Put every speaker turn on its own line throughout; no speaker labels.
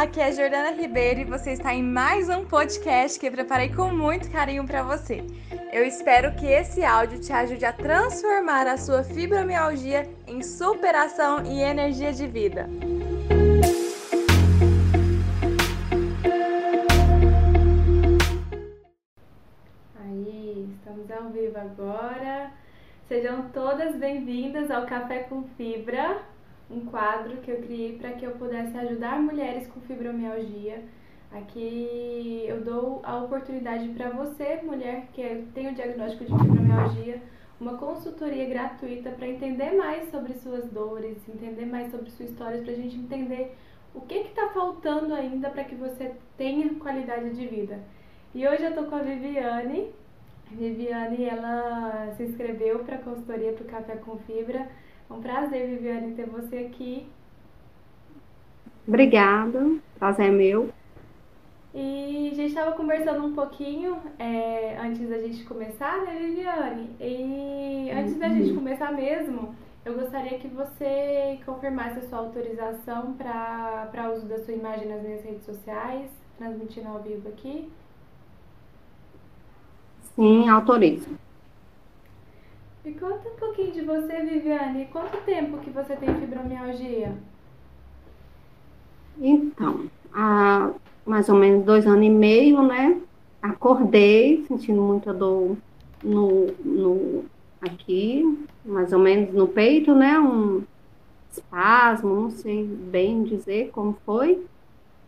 aqui é Jordana Ribeiro e você está em mais um podcast que eu preparei com muito carinho para você. Eu espero que esse áudio te ajude a transformar a sua fibromialgia em superação e energia de vida.
Aí, estamos ao vivo agora. Sejam todas bem-vindas ao Café com Fibra um quadro que eu criei para que eu pudesse ajudar mulheres com fibromialgia. Aqui eu dou a oportunidade para você, mulher que tem o diagnóstico de fibromialgia, uma consultoria gratuita para entender mais sobre suas dores, entender mais sobre sua história, para a gente entender o que está faltando ainda para que você tenha qualidade de vida. E hoje eu estou com a Viviane. A Viviane, ela se inscreveu para a consultoria para o Café com Fibra é um prazer, Viviane, ter você aqui.
Obrigada, prazer é meu.
E a gente estava conversando um pouquinho é, antes da gente começar, né, Viviane? E antes da gente começar mesmo, eu gostaria que você confirmasse a sua autorização para uso da sua imagem nas minhas redes sociais, transmitindo ao vivo aqui.
Sim, autorizo.
Me conta um pouquinho de você, Viviane. Quanto tempo que você tem fibromialgia?
Então, há mais ou menos dois anos e meio, né? Acordei sentindo muita dor no, no aqui, mais ou menos no peito, né? Um espasmo, não sei bem dizer como foi.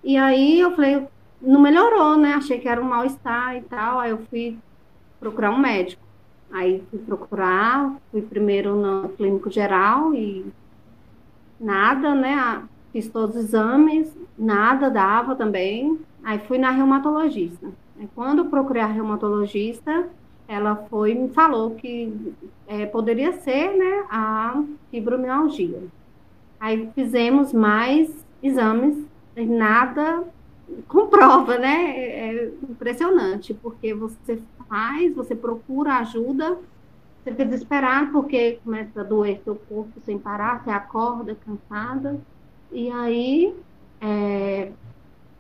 E aí eu falei, não melhorou, né? Achei que era um mal-estar e tal. Aí eu fui procurar um médico. Aí fui procurar, fui primeiro no clínico geral e nada, né? Fiz todos os exames, nada dava também. Aí fui na reumatologista. Quando procurei a reumatologista, ela foi me falou que é, poderia ser, né, a fibromialgia. Aí fizemos mais exames, nada comprova, né? É, é impressionante, porque você faz, você procura ajuda, você fica desesperado porque começa a doer seu corpo sem parar, você acorda cansada, e aí, é,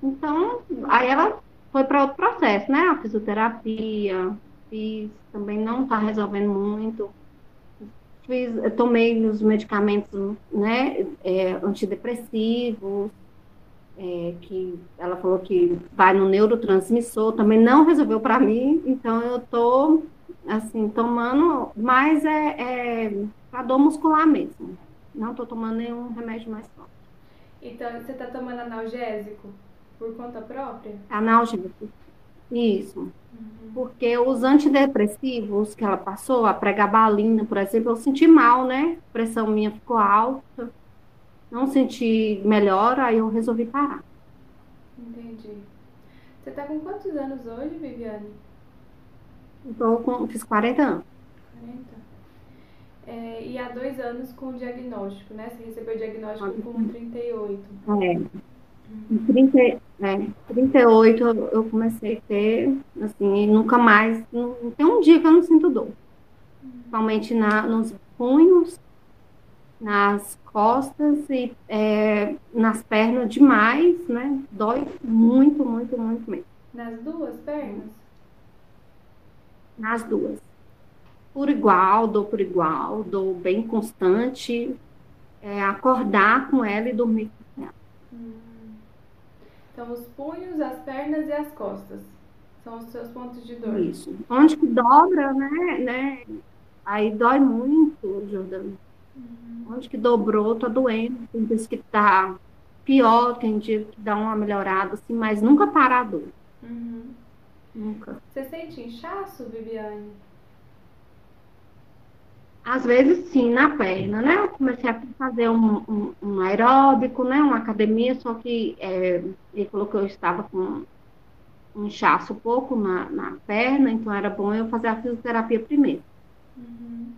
então, aí ela foi para outro processo, né? A fisioterapia, fiz, também não está resolvendo muito. Fiz, tomei os medicamentos, né, é, antidepressivos, é, que ela falou que vai no neurotransmissor, também não resolveu para mim, então eu tô assim tomando, mas é, é para dor muscular mesmo. Não tô tomando nenhum remédio mais forte.
Então você tá tomando analgésico por conta própria?
Analgésico. Isso. Uhum. Porque os antidepressivos que ela passou, a pregabalina, por exemplo, eu senti mal, né? A pressão minha ficou alta não senti melhor, aí eu resolvi parar.
Entendi. Você tá com quantos anos hoje, Viviane?
Estou com, fiz 40 anos.
40? É, e há dois anos com o diagnóstico, né? Você recebeu o diagnóstico com 38.
É. Em 30, é, 38 eu comecei a ter, assim, nunca mais, não, tem um dia que eu não sinto dor. Uhum. Principalmente na, nos punhos, nas costas e é, nas pernas demais, né? Dói muito, muito, muito mesmo.
Nas duas pernas?
Nas duas. Por igual, dou por igual, dou bem constante. É, acordar com ela e dormir com ela. Hum.
Então, os punhos, as pernas e as costas são os seus pontos de dor.
Isso. Onde que dobra, né? né? Aí dói muito, Jordana. Onde que dobrou, tá doendo. Tem dias que tá pior, tem dia que dá uma melhorada, assim, mas nunca parado.
Uhum.
Nunca.
Você sente inchaço, Viviane?
Às vezes sim, na perna, né? Eu comecei a fazer um, um, um aeróbico, né? Uma academia, só que é, ele falou que eu estava com um inchaço um pouco na, na perna, então era bom eu fazer a fisioterapia primeiro.
Uhum.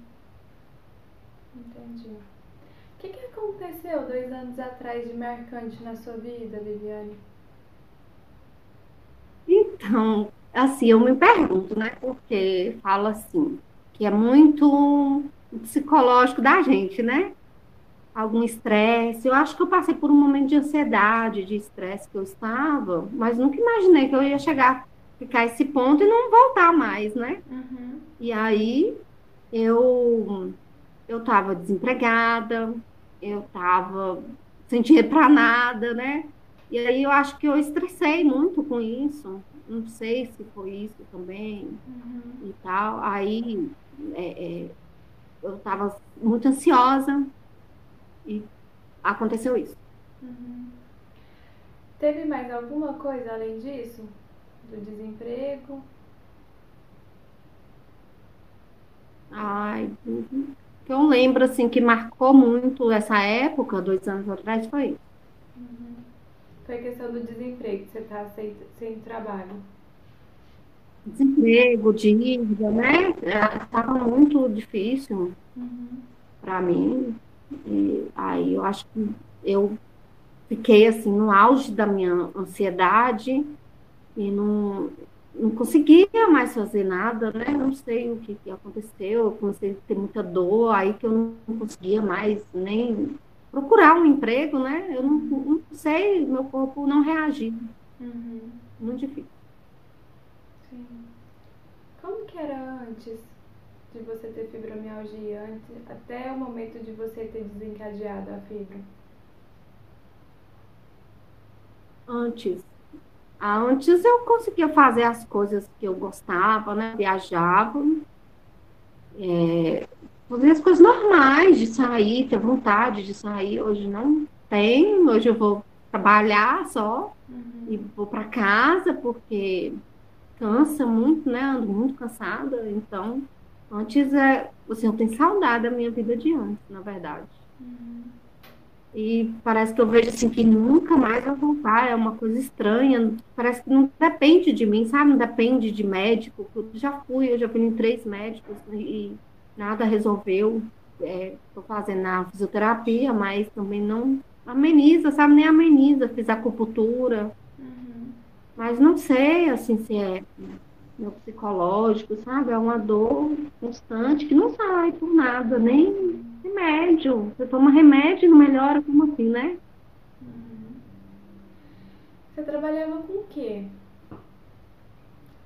Entendi. O que, que aconteceu dois anos atrás de marcante na sua vida, Viviane?
Então, assim, eu me pergunto, né? Porque fala assim, que é muito psicológico da gente, né? algum estresse. Eu acho que eu passei por um momento de ansiedade, de estresse que eu estava, mas nunca imaginei que eu ia chegar, ficar esse ponto e não voltar mais, né? Uhum. E aí eu eu estava desempregada, eu estava sem dinheiro para nada, né? E aí eu acho que eu estressei muito com isso. Não sei se foi isso também uhum. e tal. Aí é, é, eu estava muito ansiosa e aconteceu isso.
Uhum. Teve mais alguma coisa além disso? Do desemprego?
Ai, uhum. Que eu lembro assim que marcou muito essa época, dois anos atrás, foi isso.
Uhum. Foi a questão do desemprego, você está sem, sem trabalho.
Desemprego, dívida, né? Estava é, muito difícil uhum. para mim. E aí eu acho que eu fiquei assim no auge da minha ansiedade e não, não conseguia mais fazer nada, né? Não sei o que, que aconteceu, eu comecei a ter muita dor, aí que eu não conseguia mais nem procurar um emprego, né? Eu não, não sei, meu corpo não reagia. Uhum. Muito difícil.
Sim. Como que era antes de você ter fibromialgia, antes, até o momento de você ter desencadeado a fibra?
Antes. Antes eu conseguia fazer as coisas que eu gostava, né? Viajava. É, fazer as coisas normais de sair, ter vontade de sair. Hoje não tem. Hoje eu vou trabalhar só uhum. e vou para casa porque cansa muito, né? Ando muito cansada. Então, antes é. Assim, eu tenho saudade da minha vida de antes, na verdade. Uhum. E parece que eu vejo assim que nunca mais vai voltar, é uma coisa estranha. Parece que não depende de mim, sabe? Não depende de médico. Eu já fui, eu já fui em três médicos e nada resolveu. Estou é, fazendo a fisioterapia, mas também não ameniza, sabe? Nem ameniza. Fiz acupuntura. Uhum. Mas não sei, assim, se é meu psicológico, sabe? É uma dor constante que não sai por nada, nem remédio. Você toma remédio e não melhora, como assim, né?
Uhum. Você trabalhava com o quê?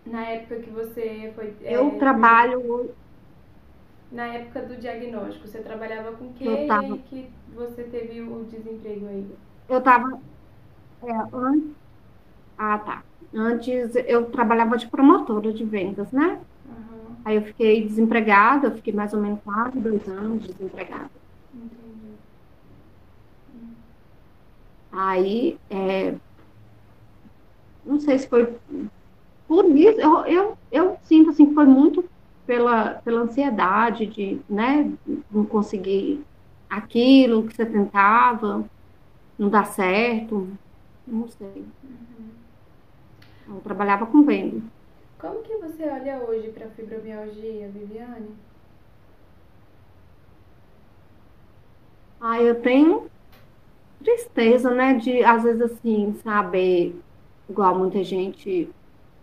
Na época que você foi.
Eu é, trabalho.
Na época do diagnóstico, você trabalhava com o quê eu tava... e aí que você teve o desemprego aí?
Eu tava. É, antes... Ah, tá. Antes eu trabalhava de promotora de vendas, né? Uhum. Aí eu fiquei desempregada, eu fiquei mais ou menos quase dois anos desempregada. Entendi. Aí, é, não sei se foi por isso, eu, eu, eu sinto assim que foi muito pela, pela ansiedade de, né, não conseguir aquilo que você tentava, não dar certo, não sei. Uhum. Eu trabalhava com venda.
Como que você olha hoje para a fibromialgia, Viviane?
Ah, eu tenho tristeza, né, de às vezes assim, saber, igual muita gente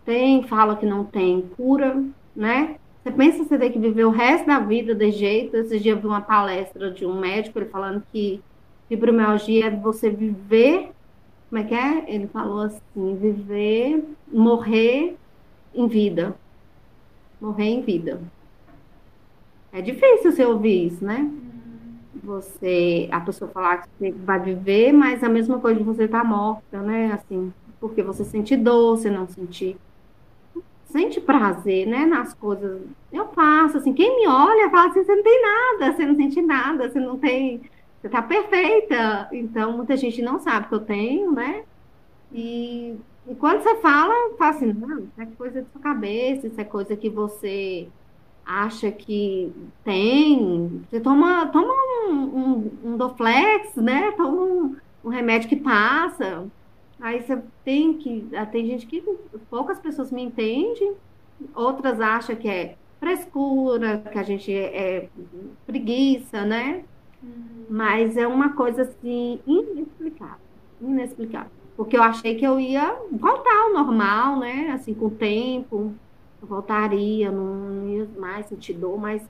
tem, fala que não tem cura, né? Você pensa que você tem que viver o resto da vida de jeito. Esse dia eu vi uma palestra de um médico, ele falando que fibromialgia é você viver, como é que é? Ele falou assim, viver, morrer em vida. Morrer em vida. É difícil você ouvir isso, né? Você, a pessoa falar que você vai viver, mas a mesma coisa de você estar tá morta, né? Assim, porque você sente dor, você não sentir sente prazer, né, nas coisas. Eu faço, assim, quem me olha fala assim, você não tem nada, você não sente nada, você não tem, você tá perfeita. Então, muita gente não sabe que eu tenho, né? E, e quando você fala, fala assim, não, isso é coisa da sua cabeça, isso é coisa que você acha que tem. Você toma, toma um, um, um Doflex, né? Toma um, um remédio que passa. Aí você tem que. Ah, tem gente que poucas pessoas me entendem, outras acham que é frescura, que a gente é, é preguiça, né? Uhum. Mas é uma coisa assim inexplicável. Inexplicável. Porque eu achei que eu ia voltar ao normal, né? Assim, com o tempo, eu voltaria, não, ia mais sentir dor, mas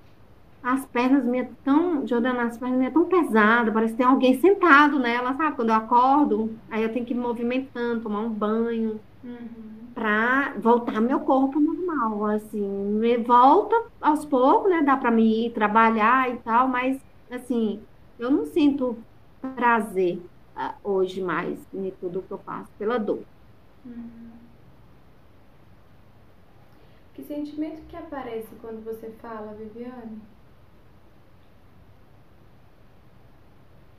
as pernas minhas tão, Jordana, as pernas minhas tão pesadas, parece que tem alguém sentado nela, sabe? Quando eu acordo, aí eu tenho que ir movimentando, tomar um banho, uhum. para voltar meu corpo normal, assim, me volta aos poucos, né? Dá para me ir trabalhar e tal, mas, assim, eu não sinto prazer uh, hoje mais em tudo que eu faço pela dor. Uhum.
Que sentimento que aparece quando você fala, Viviane?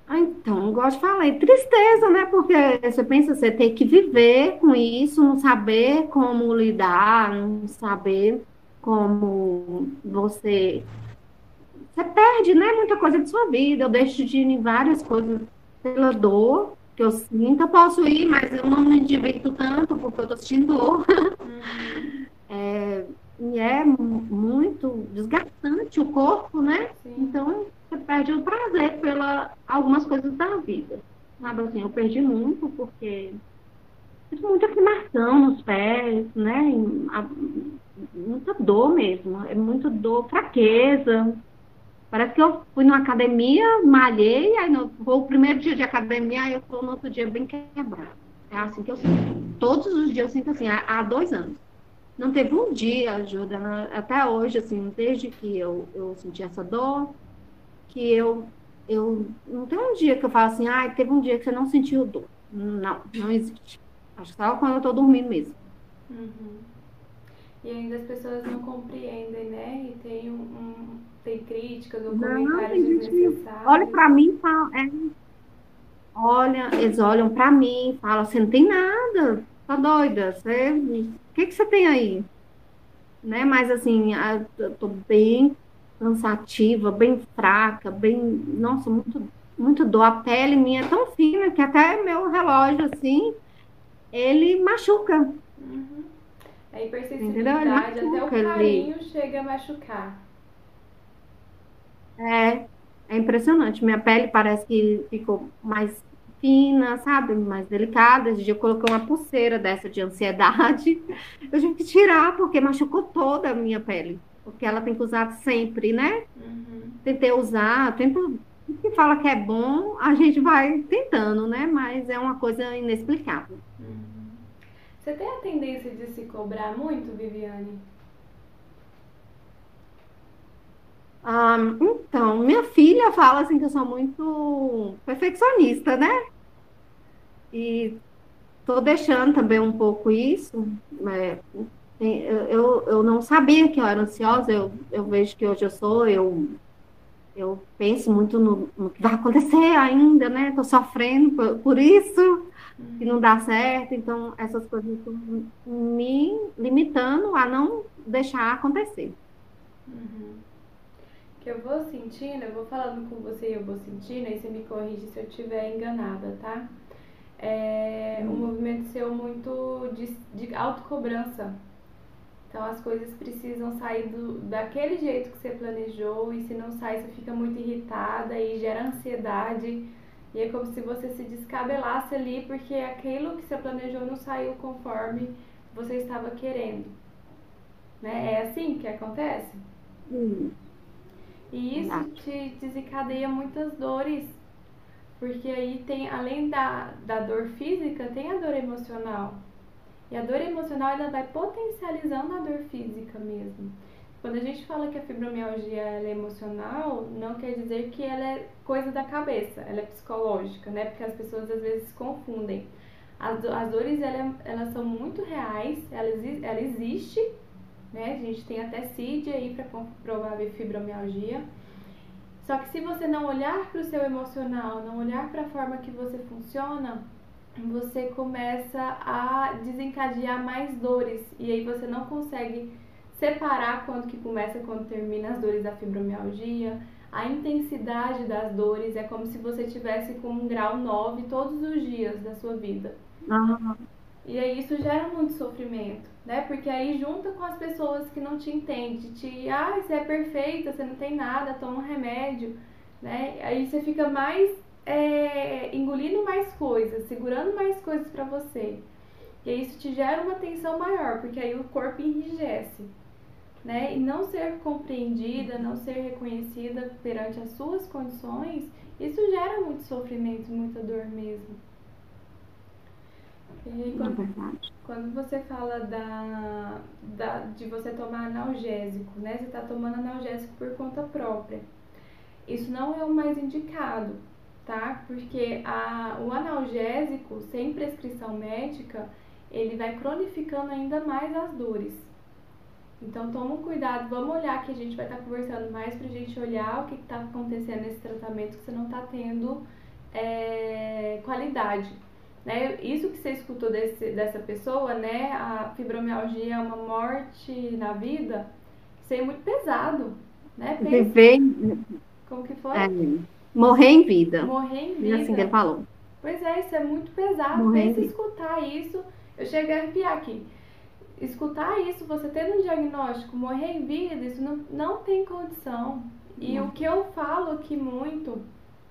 Ah, então, igual eu falei, tristeza, né? Porque você pensa, você tem que viver com isso, não saber como lidar, não saber como você. Você perde, né? Muita coisa de sua vida. Eu deixo de ir em várias coisas pela dor que eu sinto. Eu posso ir, mas eu não me divirto tanto porque eu tô sentindo dor. Uhum. É, e é muito desgastante o corpo, né? Sim. Então, você perde o prazer pela algumas coisas da vida. Sabe assim, eu perdi muito porque muita inflamação nos pés, né? Muita dor mesmo, é muito dor, fraqueza. Parece que eu fui numa academia, malhei, aí no, o primeiro dia de academia, aí eu tô no outro dia bem quebrado. É assim que eu sinto. Todos os dias eu sinto assim, há, há dois anos. Não teve um dia, ajuda, até hoje, assim, desde que eu, eu senti essa dor, que eu, eu não tem um dia que eu falo assim, ah, teve um dia que você não sentiu dor. Não, não existe. Acho que só quando eu tô dormindo mesmo.
Uhum. E ainda as pessoas não compreendem, né? E tem, um, um tem críticas ou comentários desnecessários.
Olha para mim fala, é, olha, eles olham para mim e falam, você não tem nada, tá doida, você, o que que você tem aí? Né? Mas assim, eu tô bem cansativa, bem fraca, bem. Nossa, muito, muito dor. A pele minha é tão fina que até meu relógio, assim, ele machuca.
Uhum. A hipersensibilidade, até o carinho ele... chega a machucar.
É, é impressionante. Minha pele parece que ficou mais fina, sabe? Mais delicada. Esse dia eu coloquei uma pulseira dessa de ansiedade. Eu tive que tirar porque machucou toda a minha pele porque ela tem que usar sempre, né? Uhum. Tentei usar, tempo que fala que é bom, a gente vai tentando, né? Mas é uma coisa inexplicável.
Uhum. Você tem a tendência de se cobrar muito, Viviane?
Ah, então, minha filha fala assim que eu sou muito perfeccionista, né? E tô deixando também um pouco isso, né? eu, eu não sabia que eu era ansiosa, eu, eu vejo que hoje eu sou, eu, eu penso muito no, no que vai acontecer ainda, né? Estou sofrendo por, por isso, que não dá certo, então essas coisas estão me limitando a não deixar acontecer.
Uhum. Eu vou sentindo, eu vou falando com você e eu vou sentindo, aí você me corrige se eu estiver enganada, tá? É um uhum. movimento seu muito de, de autocobrança então as coisas precisam sair do, daquele jeito que você planejou e se não sai você fica muito irritada e gera ansiedade e é como se você se descabelasse ali porque aquilo que você planejou não saiu conforme você estava querendo. Né? É assim que acontece? Hum. E isso te desencadeia muitas dores. Porque aí tem, além da, da dor física, tem a dor emocional. E a dor emocional ela vai potencializando a dor física mesmo. Quando a gente fala que a fibromialgia é emocional, não quer dizer que ela é coisa da cabeça, ela é psicológica, né? Porque as pessoas às vezes confundem. As, as dores ela, elas são muito reais, ela, ela existe, né? A gente tem até CID aí para comprovar fibromialgia. Só que se você não olhar para o seu emocional, não olhar para a forma que você funciona, você começa a desencadear mais dores e aí você não consegue separar quando que começa e quando termina as dores da fibromialgia. A intensidade das dores é como se você tivesse com um grau 9 todos os dias da sua vida. Uhum. E aí isso gera muito sofrimento, né? Porque aí junta com as pessoas que não te entendem, te, ah, você é perfeita, você não tem nada, toma um remédio, né? Aí você fica mais é, engolindo mais coisas, segurando mais coisas para você. E isso te gera uma tensão maior, porque aí o corpo enrijece. né? E não ser compreendida, não ser reconhecida perante as suas condições, isso gera muito sofrimento, muita dor mesmo. E quando,
verdade.
quando você fala da, da, de você tomar analgésico, né? Você está tomando analgésico por conta própria. Isso não é o mais indicado, tá? Porque a, o analgésico, sem prescrição médica, ele vai cronificando ainda mais as dores. Então toma um cuidado, vamos olhar que a gente vai estar tá conversando mais pra gente olhar o que está acontecendo nesse tratamento que você não está tendo é, qualidade. Né? Isso que você escutou desse, dessa pessoa, né? A fibromialgia é uma morte na vida, isso é muito pesado. Né?
Pensa, Viver.
Como que foi?
É, morrer em vida.
Morrer em vida.
Assim que ele falou.
Pois é, isso é muito pesado. Morrer Pensa escutar isso. Eu cheguei a arrepiar aqui escutar isso, você tendo um diagnóstico, morrer em vida, isso não, não tem condição. E o que eu falo aqui muito,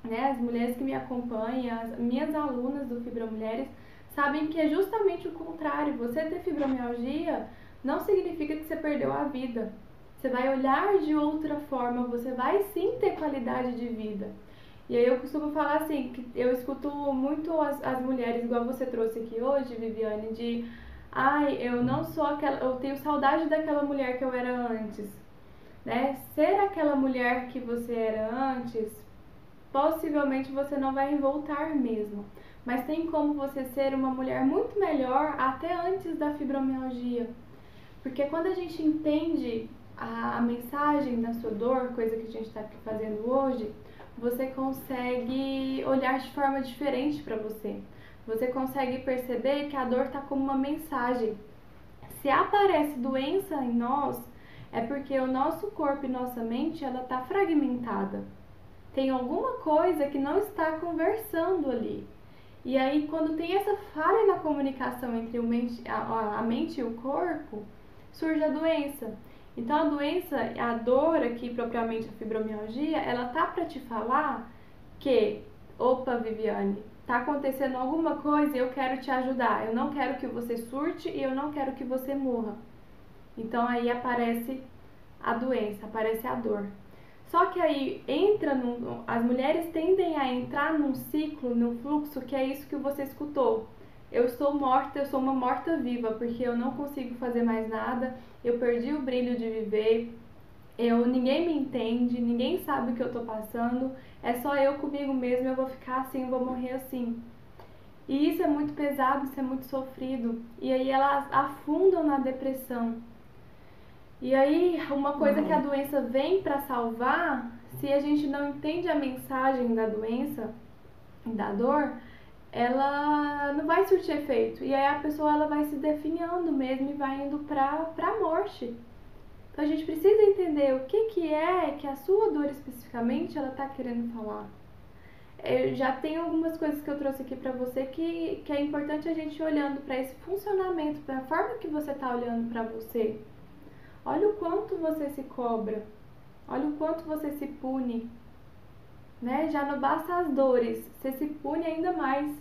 né, as mulheres que me acompanham, as minhas alunas do Fibromulheres, sabem que é justamente o contrário. Você ter fibromialgia não significa que você perdeu a vida. Você vai olhar de outra forma, você vai sim ter qualidade de vida. E aí eu costumo falar assim, que eu escuto muito as, as mulheres, igual você trouxe aqui hoje, Viviane, de ai, eu não sou aquela, eu tenho saudade daquela mulher que eu era antes, né? Ser aquela mulher que você era antes, possivelmente você não vai voltar mesmo. Mas tem como você ser uma mulher muito melhor até antes da fibromialgia. Porque quando a gente entende a, a mensagem da sua dor, coisa que a gente está fazendo hoje, você consegue olhar de forma diferente para você você consegue perceber que a dor está como uma mensagem. Se aparece doença em nós, é porque o nosso corpo e nossa mente ela está fragmentada. Tem alguma coisa que não está conversando ali. E aí, quando tem essa falha na comunicação entre a, a mente e o corpo, surge a doença. Então, a doença, a dor aqui, propriamente a fibromialgia, ela tá para te falar que, opa, Viviane, tá acontecendo alguma coisa e eu quero te ajudar. Eu não quero que você surte e eu não quero que você morra. Então aí aparece a doença, aparece a dor. Só que aí entra num, as mulheres tendem a entrar num ciclo, num fluxo que é isso que você escutou. Eu estou morta, eu sou uma morta viva, porque eu não consigo fazer mais nada, eu perdi o brilho de viver, eu ninguém me entende, ninguém sabe o que eu tô passando, é só eu comigo mesmo, eu vou ficar assim, eu vou morrer assim. E isso é muito pesado, isso é muito sofrido. E aí elas afundam na depressão. E aí, uma coisa que a doença vem para salvar, se a gente não entende a mensagem da doença, da dor, ela não vai surtir efeito. E aí a pessoa ela vai se definhando mesmo e vai indo para a morte. Então a gente precisa entender o que, que é que a sua dor especificamente ela está querendo falar. Eu já tem algumas coisas que eu trouxe aqui para você que, que é importante a gente olhando para esse funcionamento, para a forma que você está olhando para você. Olha o quanto você se cobra, olha o quanto você se pune. Né? Já não basta as dores, você se pune ainda mais.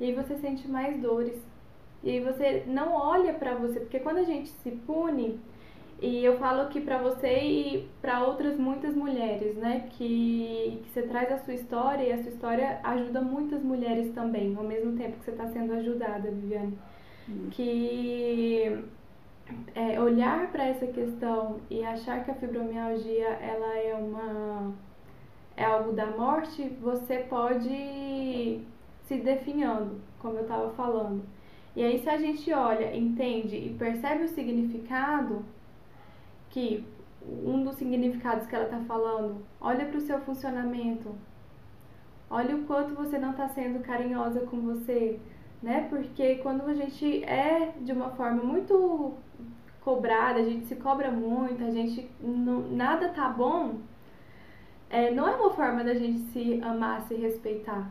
E aí você sente mais dores. E aí você não olha para você, porque quando a gente se pune, e eu falo aqui para você e para outras muitas mulheres, né? Que, que você traz a sua história e a sua história ajuda muitas mulheres também, ao mesmo tempo que você está sendo ajudada, Viviane. Hum. Que é, olhar para essa questão e achar que a fibromialgia ela é uma é algo da morte, você pode se definhando, como eu estava falando. E aí se a gente olha, entende e percebe o significado, que um dos significados que ela está falando, olha para o seu funcionamento, olha o quanto você não está sendo carinhosa com você, né? Porque quando a gente é de uma forma muito cobrada, a gente se cobra muito, a gente não, nada tá bom, é, não é uma forma da gente se amar, se respeitar,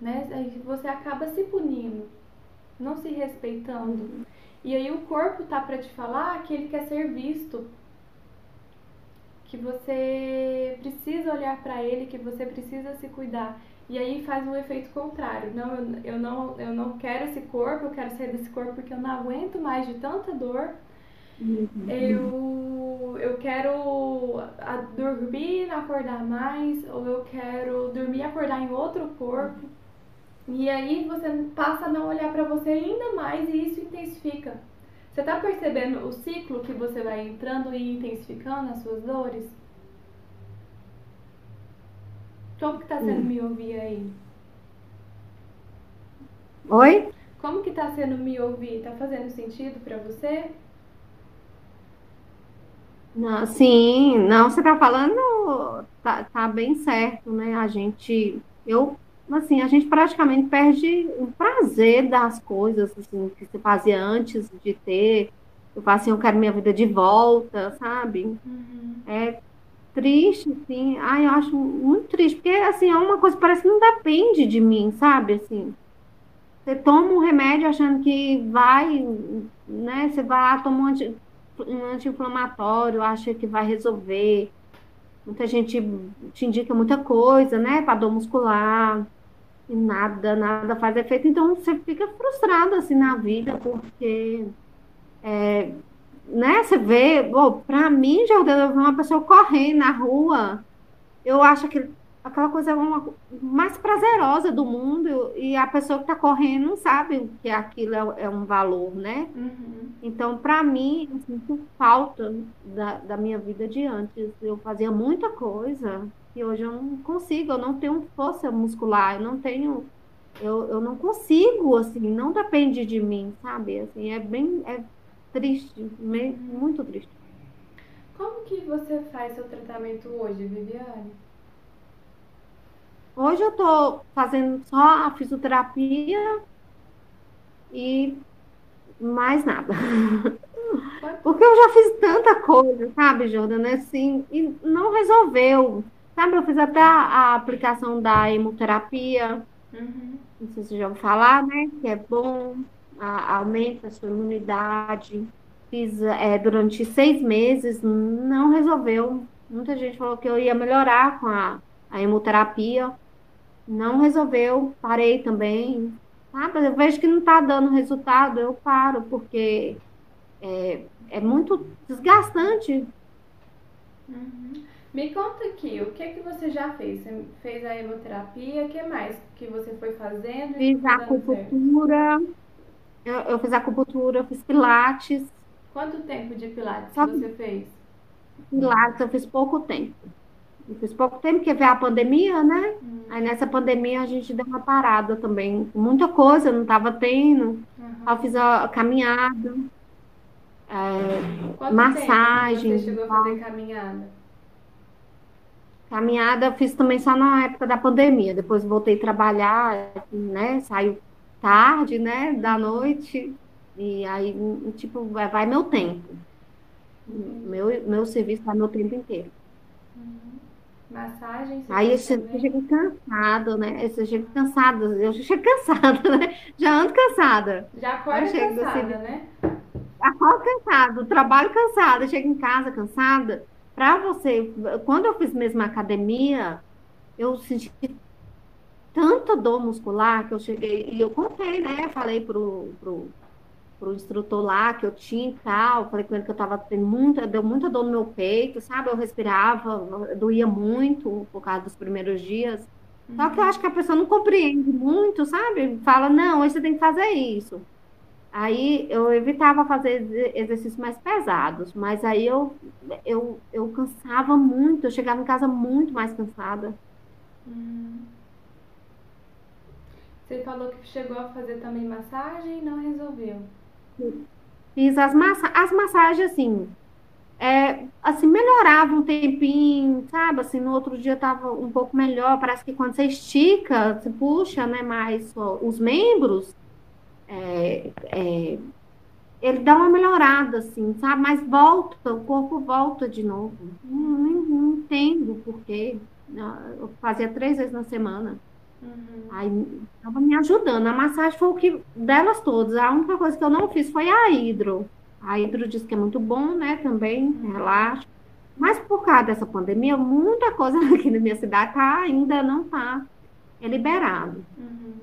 né? Você acaba se punindo, não se respeitando. E aí o corpo tá para te falar que ele quer ser visto. Que você precisa olhar para ele, que você precisa se cuidar. E aí faz um efeito contrário. Não, eu, eu, não, eu não quero esse corpo, eu quero sair desse corpo porque eu não aguento mais de tanta dor. Eu, eu quero dormir, acordar mais, ou eu quero dormir e acordar em outro corpo. E aí você passa a não olhar para você ainda mais e isso intensifica. Você tá percebendo o ciclo que você vai entrando e intensificando as suas dores? Como que tá sendo me ouvir aí?
Oi?
Como que tá sendo me ouvir? Tá fazendo sentido para você?
Não, sim, não, você tá falando, tá, tá bem certo, né? A gente, eu, assim, a gente praticamente perde o prazer das coisas, assim, que se fazia antes de ter. Eu falo assim, eu quero minha vida de volta, sabe?
Uhum.
É triste, assim. Ai, eu acho muito triste, porque, assim, é uma coisa que parece que não depende de mim, sabe? Assim, você toma um remédio achando que vai, né? Você vai lá, toma um, anti, um anti-inflamatório, acha que vai resolver. Muita gente te indica muita coisa, né? Para dor muscular. E nada, nada faz efeito. Então você fica frustrado assim na vida, porque é, né, você vê, para mim, já eu uma pessoa correndo na rua, eu acho que aquela coisa uma, mais prazerosa do mundo e a pessoa que está correndo não sabe que aquilo é, é um valor, né?
Uhum.
Então, para mim, eu sinto falta da, da minha vida de antes. Eu fazia muita coisa e hoje eu não consigo, eu não tenho força muscular, eu não tenho, eu, eu não consigo, assim, não depende de mim, sabe? Assim, é bem, é triste, muito triste.
Como que você faz seu tratamento hoje, Viviane?
Hoje eu tô fazendo só a fisioterapia e mais nada. Porque eu já fiz tanta coisa, sabe, Jordana, assim, e não resolveu. Sabe, eu fiz até a, aplicação da hemoterapia.
Uhum.
Não sei se já ouviu falar, né? Que é bom, a, aumenta a sua imunidade. Fiz é, durante seis meses, não resolveu. Muita gente falou que eu ia melhorar com a, a hemoterapia não resolveu, parei também. Ah, eu vejo que não está dando resultado, eu paro, porque é, é muito desgastante.
Uhum. Me conta aqui, o que é que você já fez? Você fez a hemoterapia, o que mais que você foi fazendo?
Fiz a acupuntura, eu, eu, fiz acupuntura, eu fiz pilates.
Quanto tempo de pilates Só você fez?
Pilates eu fiz pouco tempo. Eu fiz pouco tempo, porque veio a pandemia, né? Hum. Aí nessa pandemia a gente deu uma parada também. Muita coisa não estava tendo. Uhum. Eu fiz a caminhada, é, massagem.
você chegou a fazer caminhada?
Caminhada eu fiz também só na época da pandemia. Depois voltei a trabalhar, né? Saiu tarde, né? Da noite. E aí, tipo, vai, vai meu tempo. Uhum. Meu, meu serviço vai meu tempo inteiro.
Uhum. Massagem.
Aí eu chego cansado, né? Eu chego cansada, eu chego cansada, né? Já ando cansada.
Já acorda cansada, assim, né?
Acordo cansada, trabalho cansada, chego em casa cansada. Para você, quando eu fiz mesmo academia, eu senti tanta dor muscular que eu cheguei, e eu contei, né? Falei pro, pro, pro instrutor lá que eu tinha e tal. Falei com ele que eu tava tendo muita, deu muita dor no meu peito, sabe? Eu respirava, doía muito por causa dos primeiros dias. Uhum. Só que eu acho que a pessoa não compreende muito, sabe? Fala, não, hoje você tem que fazer isso. Aí eu evitava fazer exercícios mais pesados, mas aí eu, eu, eu cansava muito, eu chegava em casa muito mais cansada.
Uhum. Você falou que chegou a fazer também massagem e não resolveu.
Fiz as, massa as massagens, assim, é, assim, melhorava um tempinho, sabe? Assim, no outro dia tava um pouco melhor. Parece que quando você estica, você puxa, né, mais os membros, é, é, ele dá uma melhorada, assim, sabe? Mas volta, o corpo volta de novo. Não, não, não entendo por quê. Eu fazia três vezes na semana.
Uhum.
Aí estava me ajudando. A massagem foi o que delas todas. A única coisa que eu não fiz foi a hidro. A hidro diz que é muito bom, né? Também, uhum. relaxa. Mas por causa dessa pandemia, muita coisa aqui na minha cidade tá, ainda não está é liberado.
Uhum.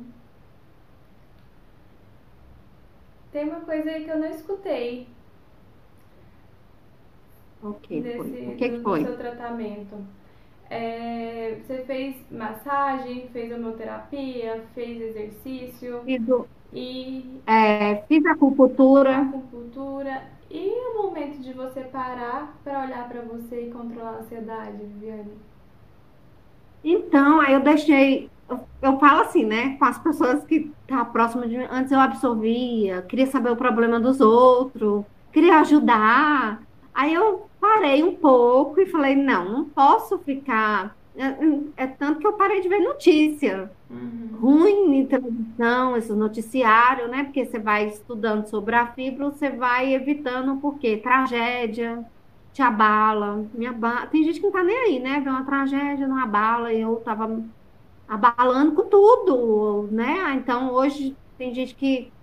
Tem uma coisa aí que eu não escutei.
Ok,
desse,
foi. O que,
do,
que foi?
do seu tratamento. É, você fez massagem, fez homeoterapia, fez exercício
Fiz,
e
é, fiz acupuntura.
acupuntura. E o momento de você parar para olhar para você e controlar a ansiedade, Viviane?
Então, aí eu deixei. Eu, eu falo assim, né? Com as pessoas que tá próximas de mim. Antes eu absorvia, queria saber o problema dos outros, queria ajudar. Aí eu parei um pouco e falei, não, não posso ficar. É, é tanto que eu parei de ver notícia
Uhum.
ruim em televisão, esse noticiário, né? Porque você vai estudando sobre a fibra, você vai evitando porque tragédia te abala, me abala. Tem gente que não tá nem aí, né? Vê uma tragédia, não abala, e eu tava abalando com tudo, né? Então hoje tem gente que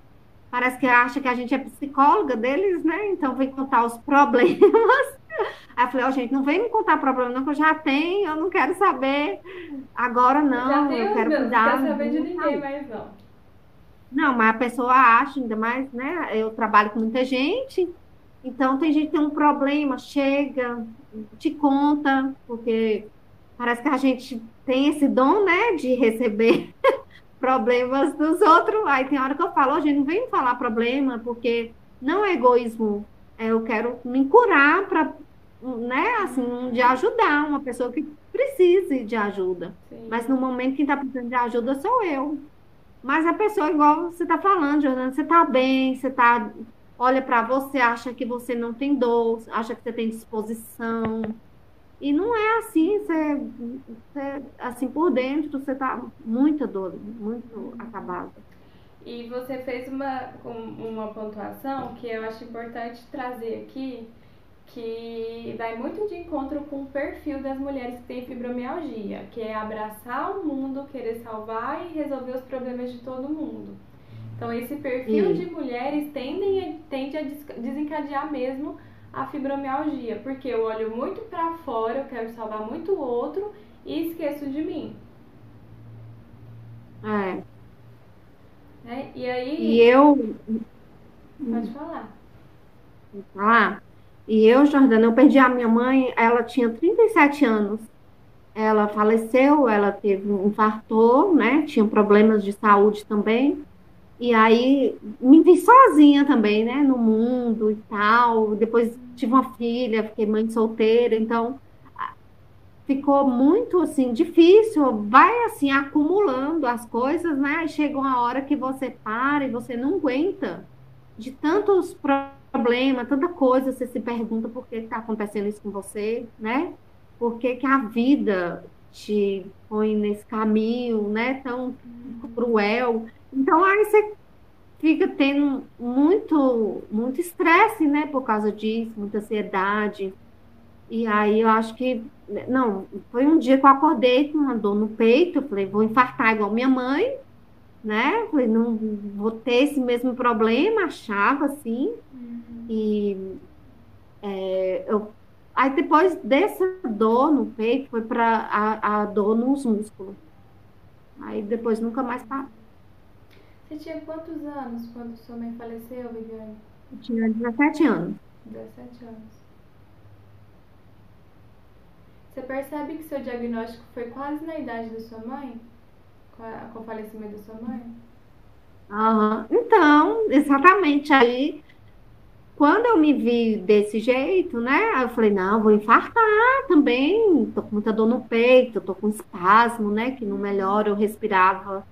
parece que acha que a gente é psicóloga deles, né? Então vem contar os problemas. Aí eu falei, ó, gente, não vem me contar problema, não, que eu já tenho, eu não quero saber. Agora não,
tem
eu quero
não
cuidar.
quero saber de ninguém mais não.
não, mas a pessoa acha, ainda mais, né? Eu trabalho com muita gente, então tem gente que tem um problema, chega, te conta, porque parece que a gente tem esse dom, né, de receber problemas dos outros. Aí tem hora que eu falo, "Ô, gente, não vem falar problema, porque não é egoísmo, é, eu quero me curar para, né, assim, de ajudar uma pessoa que precise de ajuda.
Sim.
Mas no momento quem está precisando de ajuda sou eu. Mas a pessoa, igual você está falando, Jordana, você está bem, você tá, olha para você, acha que você não tem dor, acha que você tem disposição. E não é assim, você, você- assim, por dentro, você está muito dor, muito acabada.
E você fez uma, um- uma pontuação que eu acho importante trazer aqui, que vai muito de encontro com o perfil das mulheres que têm fibromialgia, que é abraçar o mundo, querer salvar e resolver os problemas de todo mundo. Então esse perfil
Sim.
de mulheres tendem tende a des- desencadear mesmo a fibromialgia, porque eu olho muito para fora, eu quero salvar muito o outro e esqueço de mim.
É.
Né? E aí,
E eu,
pode falar.
falar. E eu, Jordana, eu perdi a minha mãe, ela tinha 37 anos. Ela faleceu, ela teve um infartou, né? Tinha problemas de saúde também. E aí me vi sozinha também, né? No mundo e tal. Depois tive uma filha, fiquei mãe solteira, então ficou muito assim difícil. Vai assim acumulando as coisas, né? Aí chega uma hora que você para e você não aguenta de tantos pro- problemas, tanta coisa, você se pergunta por que está acontecendo isso com você, né? Por que que a vida te põe nesse caminho, né? Tão cruel. Então aí você fica tendo muito, muito estresse, né? Por causa disso, muita ansiedade. E aí eu acho que, não, foi um dia que eu acordei com uma dor no peito, eu falei, vou infartar igual minha mãe, né? Falei, não vou ter esse mesmo problema, achava assim. E é, eu, aí depois dessa dor no peito, foi para a, a dor nos músculos. Aí depois nunca mais parou.
Você tinha quantos anos quando sua mãe faleceu, Viviane?
Eu tinha 17 anos.
17 anos. Você percebe que seu diagnóstico foi quase na idade da sua mãe? Com, a- com o falecimento da sua mãe?
Aham. Então, exatamente aí, quando eu me vi desse jeito, né? aí Eu falei, não, vou infartar também. Tô com muita dor no peito, tô com espasmo, né? Que não melhora, eu respirava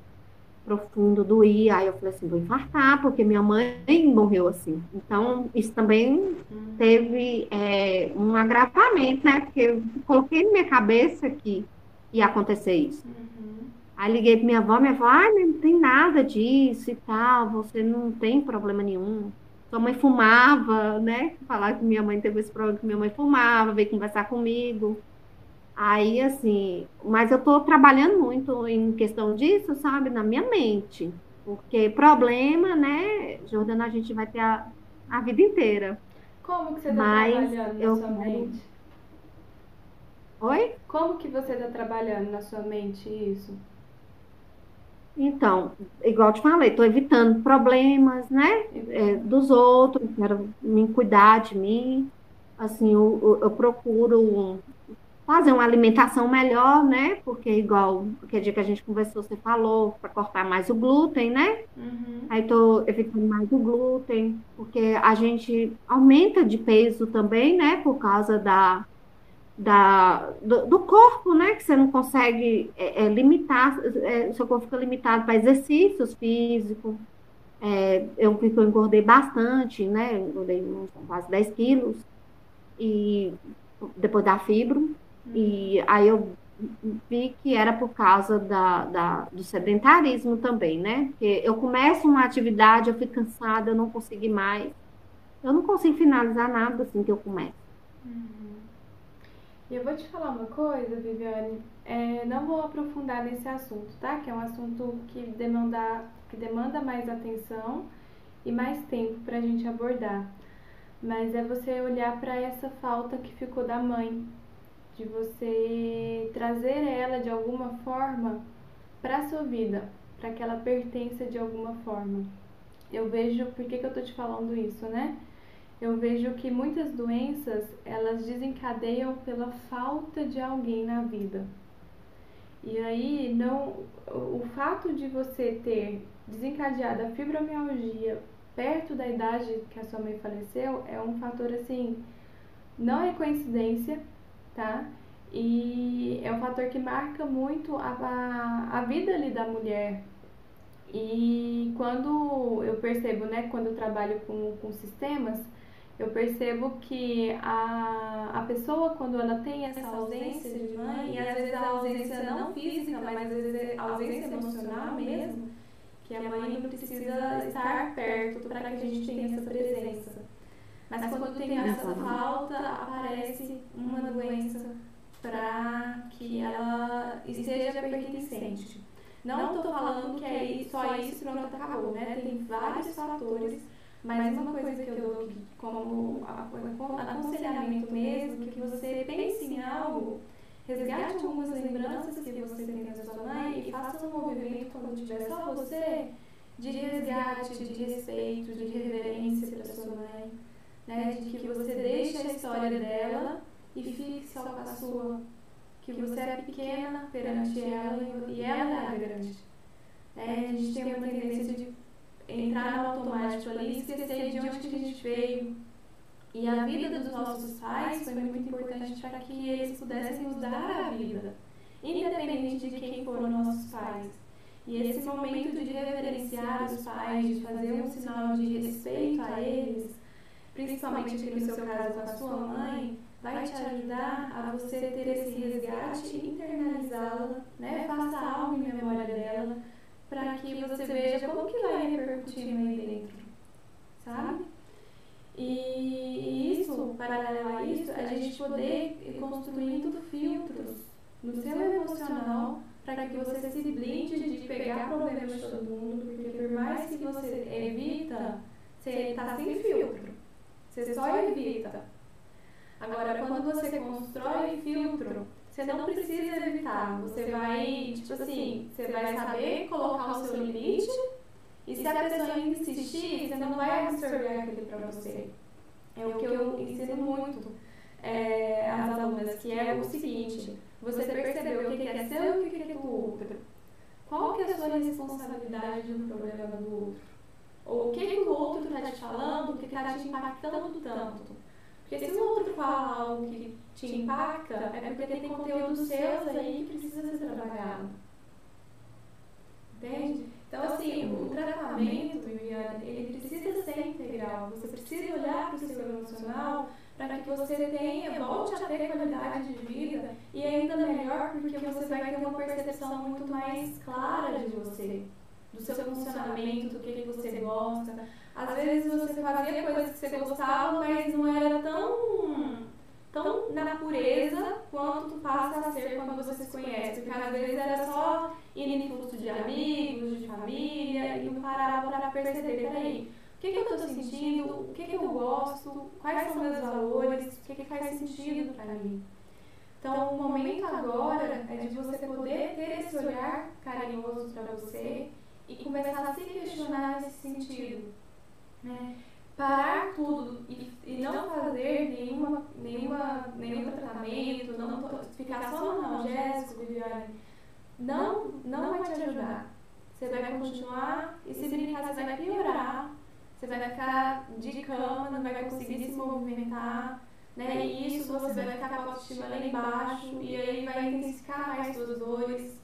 profundo, doía. Aí eu falei assim, vou infartar, porque minha mãe morreu assim. Então, isso também teve é, um agravamento, né? Porque eu coloquei na minha cabeça que ia acontecer isso.
Uhum.
Aí liguei pra minha avó, minha avó, ai, não tem nada disso e tal, você não tem problema nenhum. Sua mãe fumava, né? Falar que minha mãe teve esse problema que minha mãe fumava, veio conversar comigo. Aí, assim, mas eu tô trabalhando muito em questão disso, sabe, na minha mente. Porque problema, né, Jordana, a gente vai ter a, a vida inteira.
Como que você está trabalhando na
eu
sua
quero-
mente?
Oi?
Como que você está trabalhando na sua mente isso?
Então, igual eu te falei, tô evitando problemas, né? é, dos outros, quero me cuidar de mim. assim, eu, eu procuro fazer uma alimentação melhor, né? Porque igual aquele dia que a gente conversou, você falou para cortar mais o glúten, né? Uhum. Aí tô evitando mais o glúten, porque a gente aumenta de peso também, né? Por causa da, da do, do corpo, né? Que você não consegue é, é, limitar, é, o seu corpo fica limitado para exercícios físicos. É, eu, eu engordei bastante, né? Engordei quase 10 quilos. E depois da fibro. E aí eu vi que era por causa da, da, do sedentarismo também, né? Porque eu começo uma atividade, eu fico cansada, eu não consigo mais. Eu não consigo finalizar nada assim que eu começo.
Uhum. E eu vou te falar uma coisa, Viviane. É, não vou aprofundar nesse assunto, tá? Que é um assunto que demanda, que demanda mais atenção e mais tempo para a gente abordar. Mas é você olhar para essa falta que ficou da mãe, de você trazer ela de alguma forma para a sua vida, para que ela pertença de alguma forma. Eu vejo, por que, que eu tô te falando isso, né? Eu vejo que muitas doenças, elas desencadeiam pela falta de alguém na vida. E aí, não, o fato de você ter desencadeado a fibromialgia perto da idade que a sua mãe faleceu é um fator assim, não é coincidência, tá? E é um fator que marca muito a, a, a vida ali da mulher. E quando eu percebo, né, quando eu trabalho com, com sistemas, eu percebo que a, a pessoa, quando ela tem essa ausência de mãe, e às vezes a ausência não física, mas às vezes a ausência emocional mesmo, que a mãe não precisa estar perto para que a gente tenha essa presença. Mas quando tem essa falta, aparece uma doença para que ela esteja pertencente. Não estou falando que é só isso pronto, acabou, né? Tem vários fatores, mas uma coisa que eu dou como aconselhamento mesmo, que você pense em algo, resgate algumas lembranças que você tem da sua mãe e faça um movimento quando tiver só você de resgate, de respeito, de reverência para sua mãe, né? De que você deixe a história dela e fique só com a sua. Que você é pequena perante ela e ela é grande. É, a gente tem uma tendência de entrar no automático ali e esquecer de onde a gente veio. E a vida dos nossos pais foi muito importante para que eles pudessem nos dar a vida, independente de quem foram nossos pais. E esse momento de reverenciar os pais, de fazer um sinal de respeito a eles, principalmente aqui no seu caso com a sua mãe, vai te ajudar a você ter esse resgate internalizá-la, né? Faça algo em memória dela, para que você veja como que vai repercutir aí dentro, sabe? E isso, paralelo a isso, a gente poder ir construindo filtros no seu emocional para que você se blinde de pegar problemas de todo mundo, porque por mais que você evita, você está sem filtro. Você só evita. Agora, quando você constrói filtro, você não precisa evitar. Você vai, tipo assim, você vai saber colocar o seu limite e se a pessoa insistir, você não vai absorver aquilo para você. É o que eu ensino muito é, às alunas, que é o seguinte, você percebeu o que é seu e o que é do outro. Qual que é a sua responsabilidade no problema do outro? O que, que o outro está te falando que está te impactando tanto? Porque se o outro fala algo que te impacta, é porque tem conteúdos seus aí que precisa ser trabalhado. Entende? Então, assim, o tratamento, Viviane, ele precisa ser integral. Você precisa olhar para o seu emocional para que você tenha, volte a ter qualidade de vida e ainda melhor porque você vai ter uma percepção muito mais clara de você, do seu funcionamento, do que, você gosta, às vezes você fazia coisas que você gostava, mas não era tão, tão na pureza quanto passa a ser quando você se conhece. Porque às vezes era só ir em fluxo de amigos, de família, e não parava para perceber, peraí, o que, que eu estou sentindo, o que, que eu gosto, quais são meus valores, o que, que faz sentido para mim. Então, o momento agora é de você poder ter esse olhar carinhoso para você e começar a se questionar nesse sentido. Né? parar tudo e, e não fazer nenhuma, nenhuma, nenhum tratamento, não ficar só no analgésico, Viviane, não, não vai te ajudar. Você vai continuar e se brincar, você vai piorar. Você vai ficar de cama, não vai conseguir se movimentar, né? E isso você vai ficar com a autoestima lá embaixo e aí vai intensificar mais suas dores.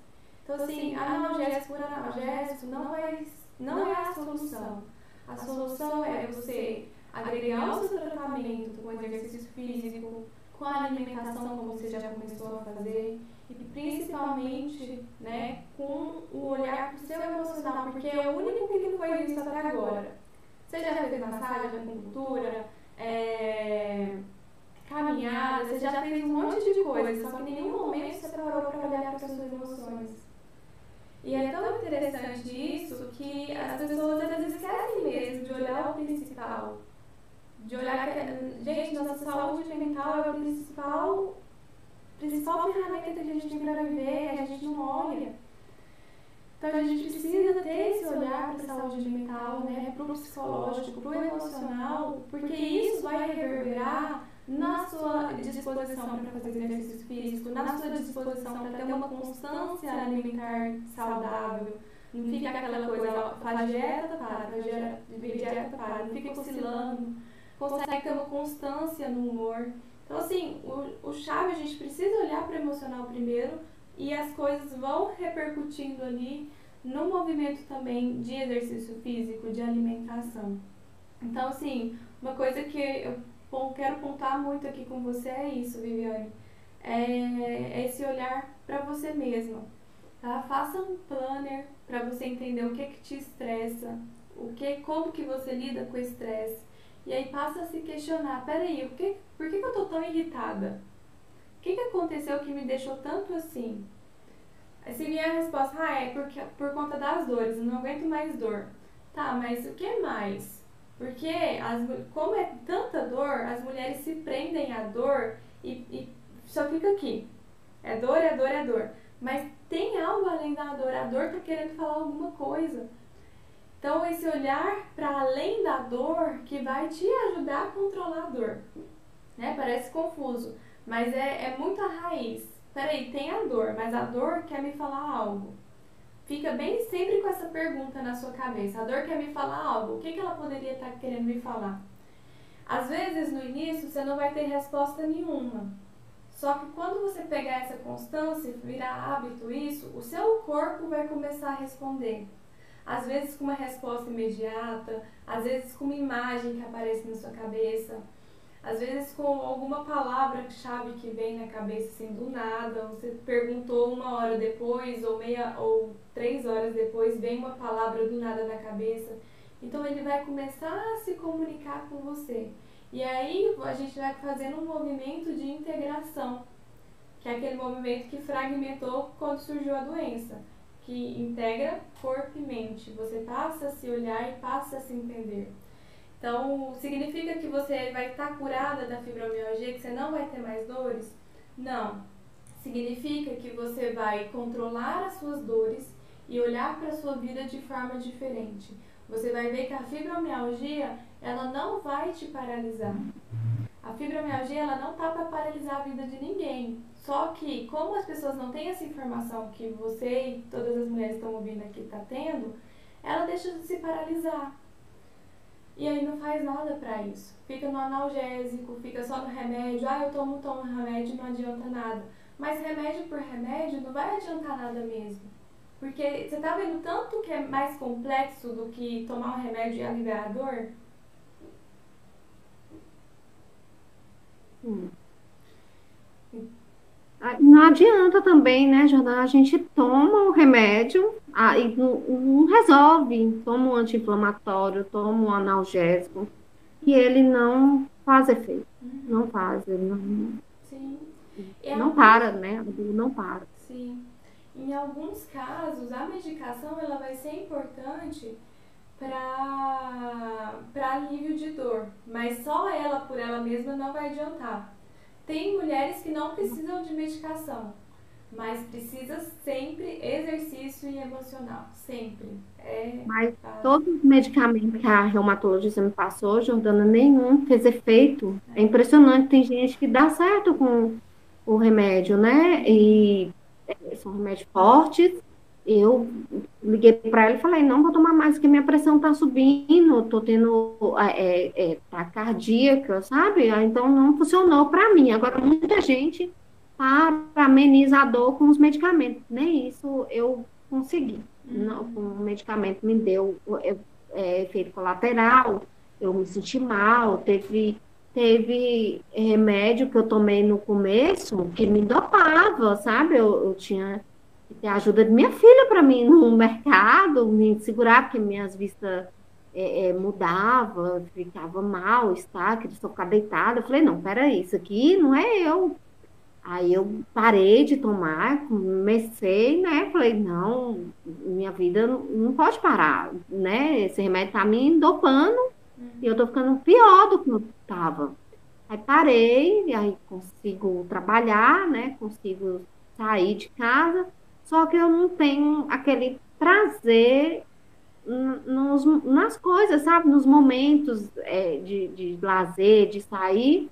Então, assim, analgésico por analgésico não, vai, não é a solução. A solução é você agregar o seu tratamento com exercício físico, com a alimentação, como você já começou a fazer, e principalmente né, com o olhar para o seu emocional, porque é o único que não foi visto até agora. Você já fez massagem, acupuntura, é, caminhada, você já fez um monte de coisas, só que em nenhum momento você parou para olhar para as suas emoções. E é tão interessante isso que as pessoas às vezes esquecem mesmo de olhar o principal. De olhar que, gente, nossa saúde mental é a principal, principal ferramenta que a gente tem para viver, a gente não olha. Então a gente precisa ter esse olhar para a saúde mental, né, para o psicológico, para o emocional, porque isso vai reverberar na sua disposição para fazer exercício físico, na sua disposição para ter uma constância alimentar saudável. Não fica aquela coisa, faz dieta, para, faz dieta, para, não fica oscilando. Consegue ter uma constância no humor. Então, assim, o, o chave, a gente precisa olhar para o emocional primeiro e as coisas vão repercutindo ali no movimento também de exercício físico, de alimentação. Então, assim, uma coisa que eu quero pontuar muito aqui com você é isso, Viviane. É, é esse olhar para você mesma. Tá? Faça um planner para você entender o que que te estressa, o que, como que você lida com o estresse. E aí passa a se questionar, peraí, o que, por que, que eu tô tão irritada? O que, que aconteceu que me deixou tanto assim? Se vier a resposta, ah, é porque, por conta das dores, eu não aguento mais dor. Tá, mas o que mais? Porque as, como é tanta dor, as mulheres se prendem à dor e, e só fica aqui. É dor, é dor, é dor. Mas tem algo além da dor. A dor está querendo falar alguma coisa. Então, esse olhar para além da dor que vai te ajudar a controlar a dor. Né? Parece confuso, mas é, é muita raiz. Peraí, tem a dor, mas a dor quer me falar algo fica bem sempre com essa pergunta na sua cabeça. A dor quer me falar algo, o que, que ela poderia estar querendo me falar? Às vezes, no início, você não vai ter resposta nenhuma. Só que quando você pegar essa constância, virar hábito isso, o seu corpo vai começar a responder. Às vezes com uma resposta imediata, às vezes com uma imagem que aparece na sua cabeça, às vezes com alguma palavra-chave que vem na cabeça assim do nada, você perguntou uma hora depois ou meia ou três horas depois vem uma palavra do nada na cabeça. Então ele vai começar a se comunicar com você. E aí a gente vai fazendo um movimento de integração, que é aquele movimento que fragmentou quando surgiu a doença, que integra corpo e mente. Você passa a se olhar e passa a se entender. Então, significa que você vai estar curada da fibromialgia, que você não vai ter mais dores? Não. Significa que você vai controlar as suas dores e olhar para a sua vida de forma diferente. Você vai ver que a fibromialgia, ela não vai te paralisar. A fibromialgia, ela não tá para paralisar a vida de ninguém. Só que, como as pessoas não têm essa informação que você e todas as mulheres estão ouvindo aqui está tendo, ela deixa de se paralisar. E aí não faz nada para isso. Fica no analgésico, fica só no remédio. Ah, eu tomo, tomo remédio, não adianta nada. Mas remédio por remédio não vai adiantar nada mesmo. Porque você tá vendo tanto que é mais complexo do que tomar um remédio e aliviar a dor?
Hum. Ah, não adianta também, né, Jordana? A gente toma o remédio ah, e não, não resolve. Toma um anti-inflamatório, toma um analgésico e ele não faz efeito. Não faz, ele não.
Sim.
não para, né? Não para.
Sim. Em alguns casos, a medicação ela vai ser importante para alívio de dor, mas só ela por ela mesma não vai adiantar. Tem mulheres que não precisam de medicação, mas precisa sempre exercício e emocional, sempre. É,
mas todos os medicamentos que a reumatologista me passou, Jordana, nenhum fez efeito. É. impressionante, tem gente que dá certo com o remédio, né? E são remédios fortes. Eu liguei para ela e falei, não vou tomar mais, porque minha pressão tá subindo, tô tendo é, é, tá cardíaca, sabe? Então não funcionou para mim. Agora, muita gente para amenizar a dor com os medicamentos. Nem isso eu consegui. Não, com o medicamento me deu é, efeito colateral, eu me senti mal, teve, teve remédio que eu tomei no começo que me dopava, sabe? Eu, eu tinha ter a ajuda de minha filha para mim no mercado, me segurar, porque minhas vistas é, é, mudava, ficava mal, está, que estou ficar deitada. Eu falei, não, peraí, isso aqui não é eu. Aí eu parei de tomar, comecei, né? Falei, não, minha vida não, não pode parar, né? Esse remédio tá me dopando uhum. e eu tô ficando pior do que eu tava. Aí parei, aí consigo trabalhar, né? Consigo sair de casa, só que eu não tenho aquele prazer nos, nas coisas, sabe? Nos momentos é, de, de lazer, de sair.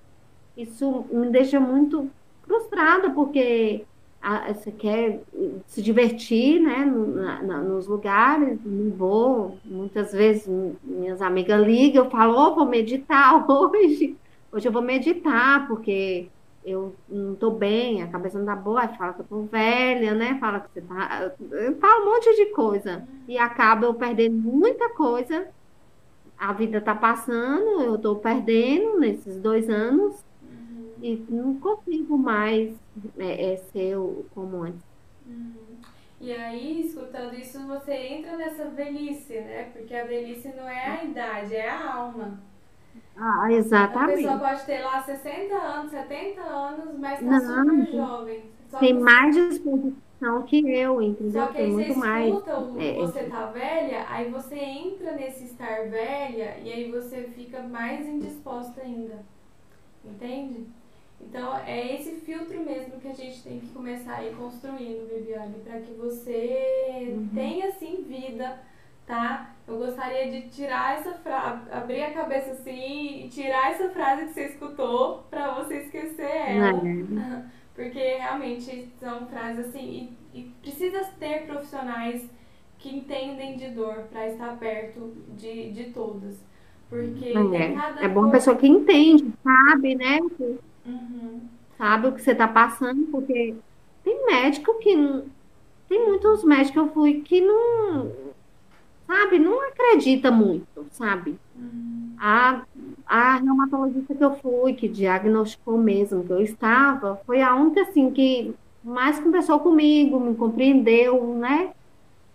Isso me deixa muito frustrada, porque você quer se divertir, né, na, na, nos lugares, não vou, muitas vezes minhas amigas ligam, eu falo, oh, vou meditar hoje, hoje eu vou meditar, porque eu não tô bem, a cabeça não tá boa, fala que eu tô velha, né, fala que você tá, fala um monte de coisa, e acaba eu perdendo muita coisa, a vida tá passando, eu tô perdendo nesses dois anos, e não consigo mais é, é, ser como antes.
Uhum. E aí, escutando isso, você entra nessa velhice, né? Porque a velhice não é a idade, é a alma.
Ah, exatamente.
A pessoa pode ter lá 60 anos, 70 anos, mas tá não, super jovem.
Só tem mais disposição que eu, entendeu?
Só que aí tem você muito escuta mais. o é, você tá velha, aí você entra nesse estar velha e aí você fica mais indisposta ainda. Entende? Então, é esse filtro mesmo que a gente tem que começar a ir construindo, Viviane, para que você uhum. tenha, assim, vida, tá? Eu gostaria de tirar essa frase, abrir a cabeça assim e tirar essa frase que você escutou para você esquecer ela. Uhum. Porque realmente são frases assim, e, e precisa ter profissionais que entendem de dor para estar perto de, de todas. Porque
é, é bom pessoa que entende, sabe, né? Uhum. Sabe o que você está passando, porque tem médico que. Tem muitos médicos que eu fui que não. Sabe, não acredita muito, sabe? Uhum. A, a reumatologista que eu fui, que diagnosticou mesmo que eu estava, foi a única, assim, que mais conversou comigo, me compreendeu, né?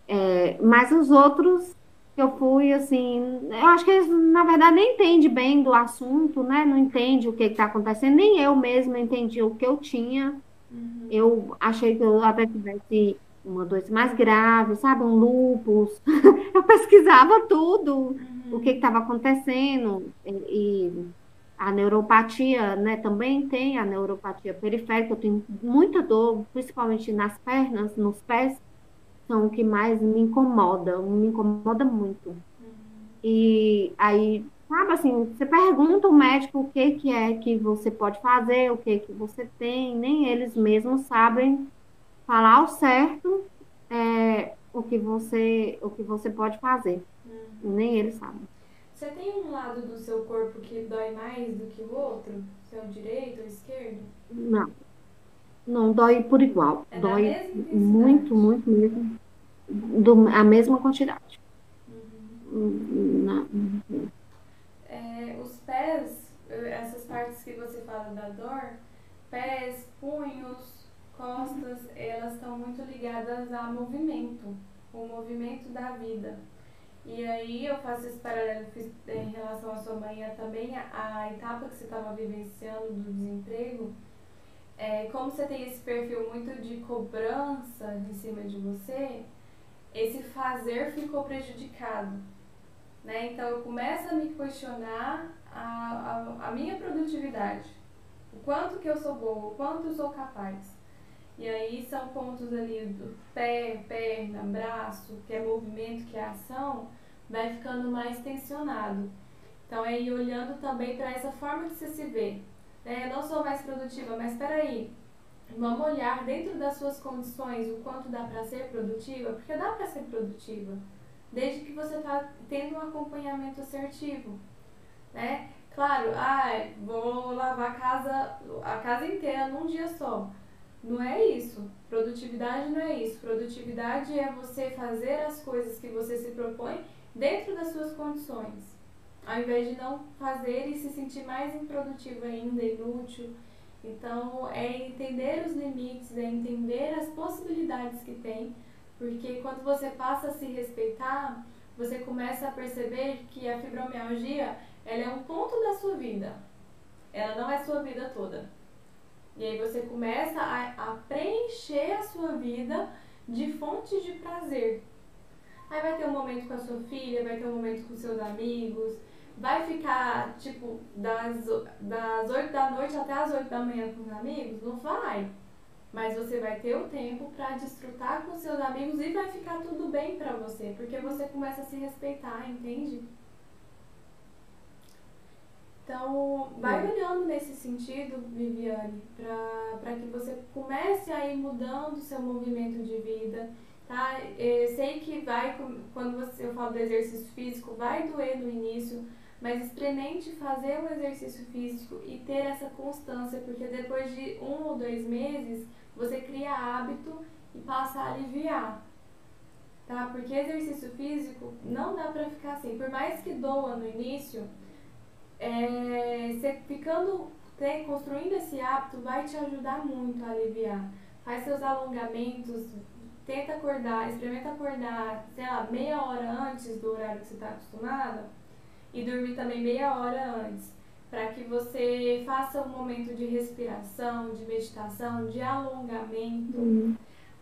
É, mas os outros que eu fui, assim, eu acho que eles, na verdade, nem entendem bem do assunto, né? Não entende o que está acontecendo, nem eu mesma entendi o que eu tinha. Uhum. Eu achei que eu até tivesse uma doença mais grave, sabe? Um lupus. eu pesquisava tudo, uhum. o que estava acontecendo. E, e, a neuropatia, né? Também tem a neuropatia periférica. Eu tenho muita dor, principalmente nas pernas, nos pés são o que mais me incomoda, me incomoda muito. Uhum. E aí, sabe assim, você pergunta ao médico o que, que é que você pode fazer, o que que você tem, nem eles mesmos sabem falar ao certo é, o que você o que você pode fazer. Uhum. Nem eles sabem.
Você tem um lado do seu corpo que dói mais do que o outro? Seu direito ou esquerdo?
Não. Não dói por igual. É dói muito, muito mesmo. Do, a mesma quantidade.
Uhum. É, os pés, essas partes que você fala da dor, pés, punhos, costas, elas estão muito ligadas ao movimento, o movimento da vida. E aí eu faço esse paralelo em relação à sua manhã também, a, a etapa que você estava vivenciando do desemprego é, como você tem esse perfil muito de cobrança em cima de você, esse fazer ficou prejudicado. Né? Então eu começo a me questionar a, a, a minha produtividade. O quanto que eu sou boa, o quanto eu sou capaz. E aí são pontos ali do pé, perna, braço, que é movimento, que é ação, vai ficando mais tensionado. Então é ir olhando também para essa forma que você se vê. É, não sou mais produtiva, mas espera aí. Vamos olhar dentro das suas condições o quanto dá para ser produtiva, porque dá para ser produtiva, desde que você está tendo um acompanhamento assertivo, né? Claro, ah, vou lavar a casa, a casa inteira num dia só. Não é isso. Produtividade não é isso. Produtividade é você fazer as coisas que você se propõe dentro das suas condições. Ao invés de não fazer e se sentir mais improdutivo ainda, inútil. Então, é entender os limites, é entender as possibilidades que tem, porque quando você passa a se respeitar, você começa a perceber que a fibromialgia ela é um ponto da sua vida. Ela não é sua vida toda. E aí você começa a, a preencher a sua vida de fontes de prazer. Aí vai ter um momento com a sua filha, vai ter um momento com seus amigos, vai ficar, tipo, das, das 8 da noite até as 8 da manhã com os amigos? Não vai. Mas você vai ter o tempo para desfrutar com seus amigos e vai ficar tudo bem para você, porque você começa a se respeitar, entende? Então, vai olhando nesse sentido, Viviane, para que você comece a ir mudando o seu movimento de vida, tá? Eu sei que vai, quando você, eu falo do exercício físico, vai doer no início, mas experimente fazer um exercício físico e ter essa constância, porque depois de um ou dois meses, você cria hábito e passa a aliviar. Tá? Porque exercício físico não dá pra ficar assim. Por mais que doa no início, é, você ficando, né, construindo esse hábito vai te ajudar muito a aliviar. Faz seus alongamentos, tenta acordar, experimenta acordar, sei lá, meia hora antes do horário que você está acostumado e dormir também meia hora antes, para que você faça um momento de respiração, de meditação, de alongamento.
Hum.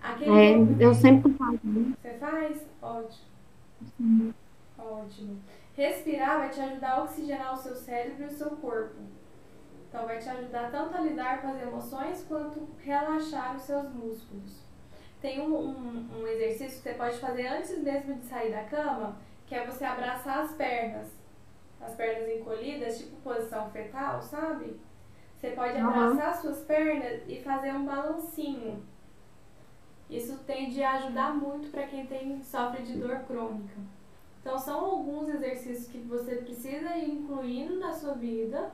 é, eu sempre faço.
Você faz? Ótimo. Ótimo. Respirar vai te ajudar a oxigenar o seu cérebro e o seu corpo. Então, vai te ajudar tanto a lidar com as emoções quanto relaxar os seus músculos. Tem um, um, um exercício que você pode fazer antes mesmo de sair da cama, que é você abraçar as pernas. As pernas encolhidas, tipo posição fetal, sabe? Você pode abraçar as suas pernas e fazer um balancinho. Isso tende a ajudar muito para quem tem, sofre de dor crônica. Então, são alguns exercícios que você precisa ir incluindo na sua vida,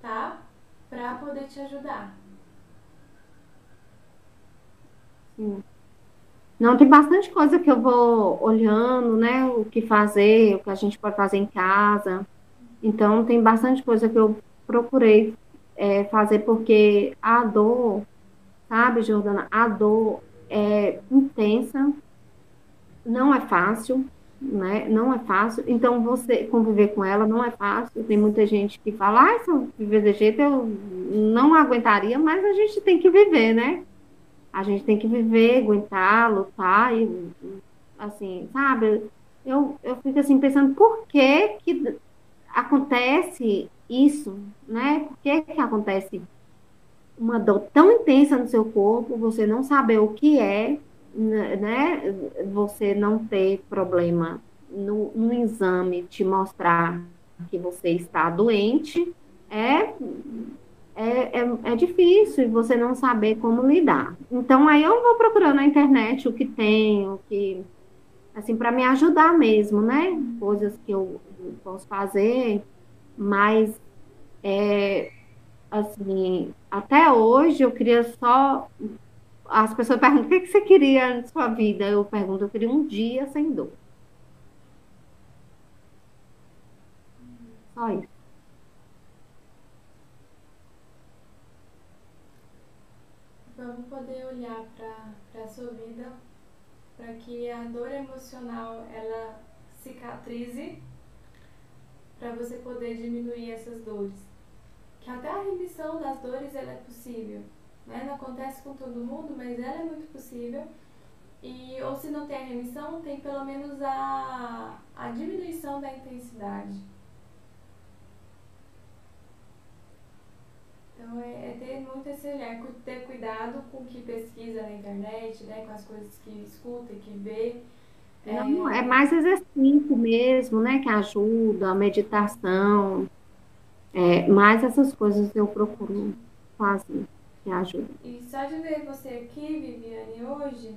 tá? Para poder te ajudar.
Sim. Não, tem bastante coisa que eu vou olhando, né? O que fazer, o que a gente pode fazer em casa. Então, tem bastante coisa que eu procurei é, fazer, porque a dor, sabe, Jordana? A dor é intensa, não é fácil, né? Não é fácil. Então, você conviver com ela não é fácil. Tem muita gente que fala, ah, se eu viver desse jeito, eu não aguentaria, mas a gente tem que viver, né? A gente tem que viver, aguentar, lutar e, assim, sabe? Eu, eu fico assim pensando, por que que acontece isso, né? Por que que acontece uma dor tão intensa no seu corpo, você não saber o que é, né, você não ter problema no, no exame te mostrar que você está doente, é, é, é, é difícil você não saber como lidar. Então, aí eu vou procurando na internet o que tem, o que, assim, para me ajudar mesmo, né? Coisas que eu posso fazer, mas, é, assim, até hoje eu queria só as pessoas perguntam o que, você queria na sua vida. Eu pergunto, eu queria um dia sem dor. Só isso.
Vamos poder olhar para a sua vida para que a dor emocional ela cicatrize para você poder diminuir essas dores. Que até a remissão das dores ela é possível. Né? Não acontece com todo mundo, mas ela é muito possível. E, ou se não tem a remissão, tem pelo menos a, a diminuição da intensidade. Então é, é, ter muito esse olhar, ter cuidado com o que pesquisa na internet, né, com as coisas que escuta e que vê.
Não, é, é mais exercício mesmo, né, que ajuda, a meditação, é, mais essas coisas eu procuro fazer, que ajudam.
E só de ver você aqui, Viviane, hoje,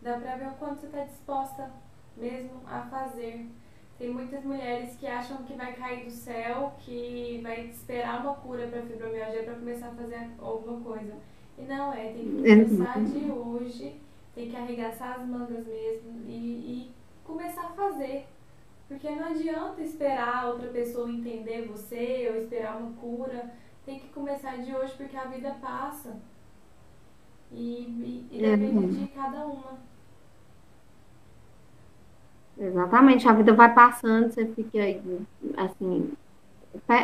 dá para ver o quanto você está disposta mesmo a fazer. Tem muitas mulheres que acham que vai cair do céu, que vai esperar uma cura para fibromialgia para começar a fazer alguma coisa. E não é, tem que começar de hoje, tem que arregaçar as mangas mesmo e, e começar a fazer. Porque não adianta esperar outra pessoa entender você ou esperar uma cura. Tem que começar de hoje porque a vida passa. E, e, e depende de cada uma.
Exatamente, a vida vai passando, você fica assim,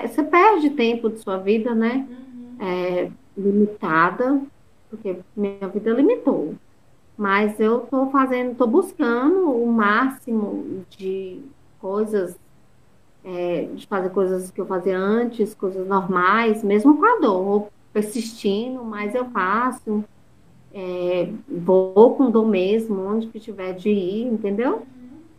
você perde tempo de sua vida, né? Uhum. É, limitada, porque minha vida limitou. Mas eu tô fazendo, tô buscando o máximo de coisas, é, de fazer coisas que eu fazia antes, coisas normais, mesmo com a dor, persistindo, mas eu faço. É, vou com dor mesmo, onde que tiver de ir, entendeu?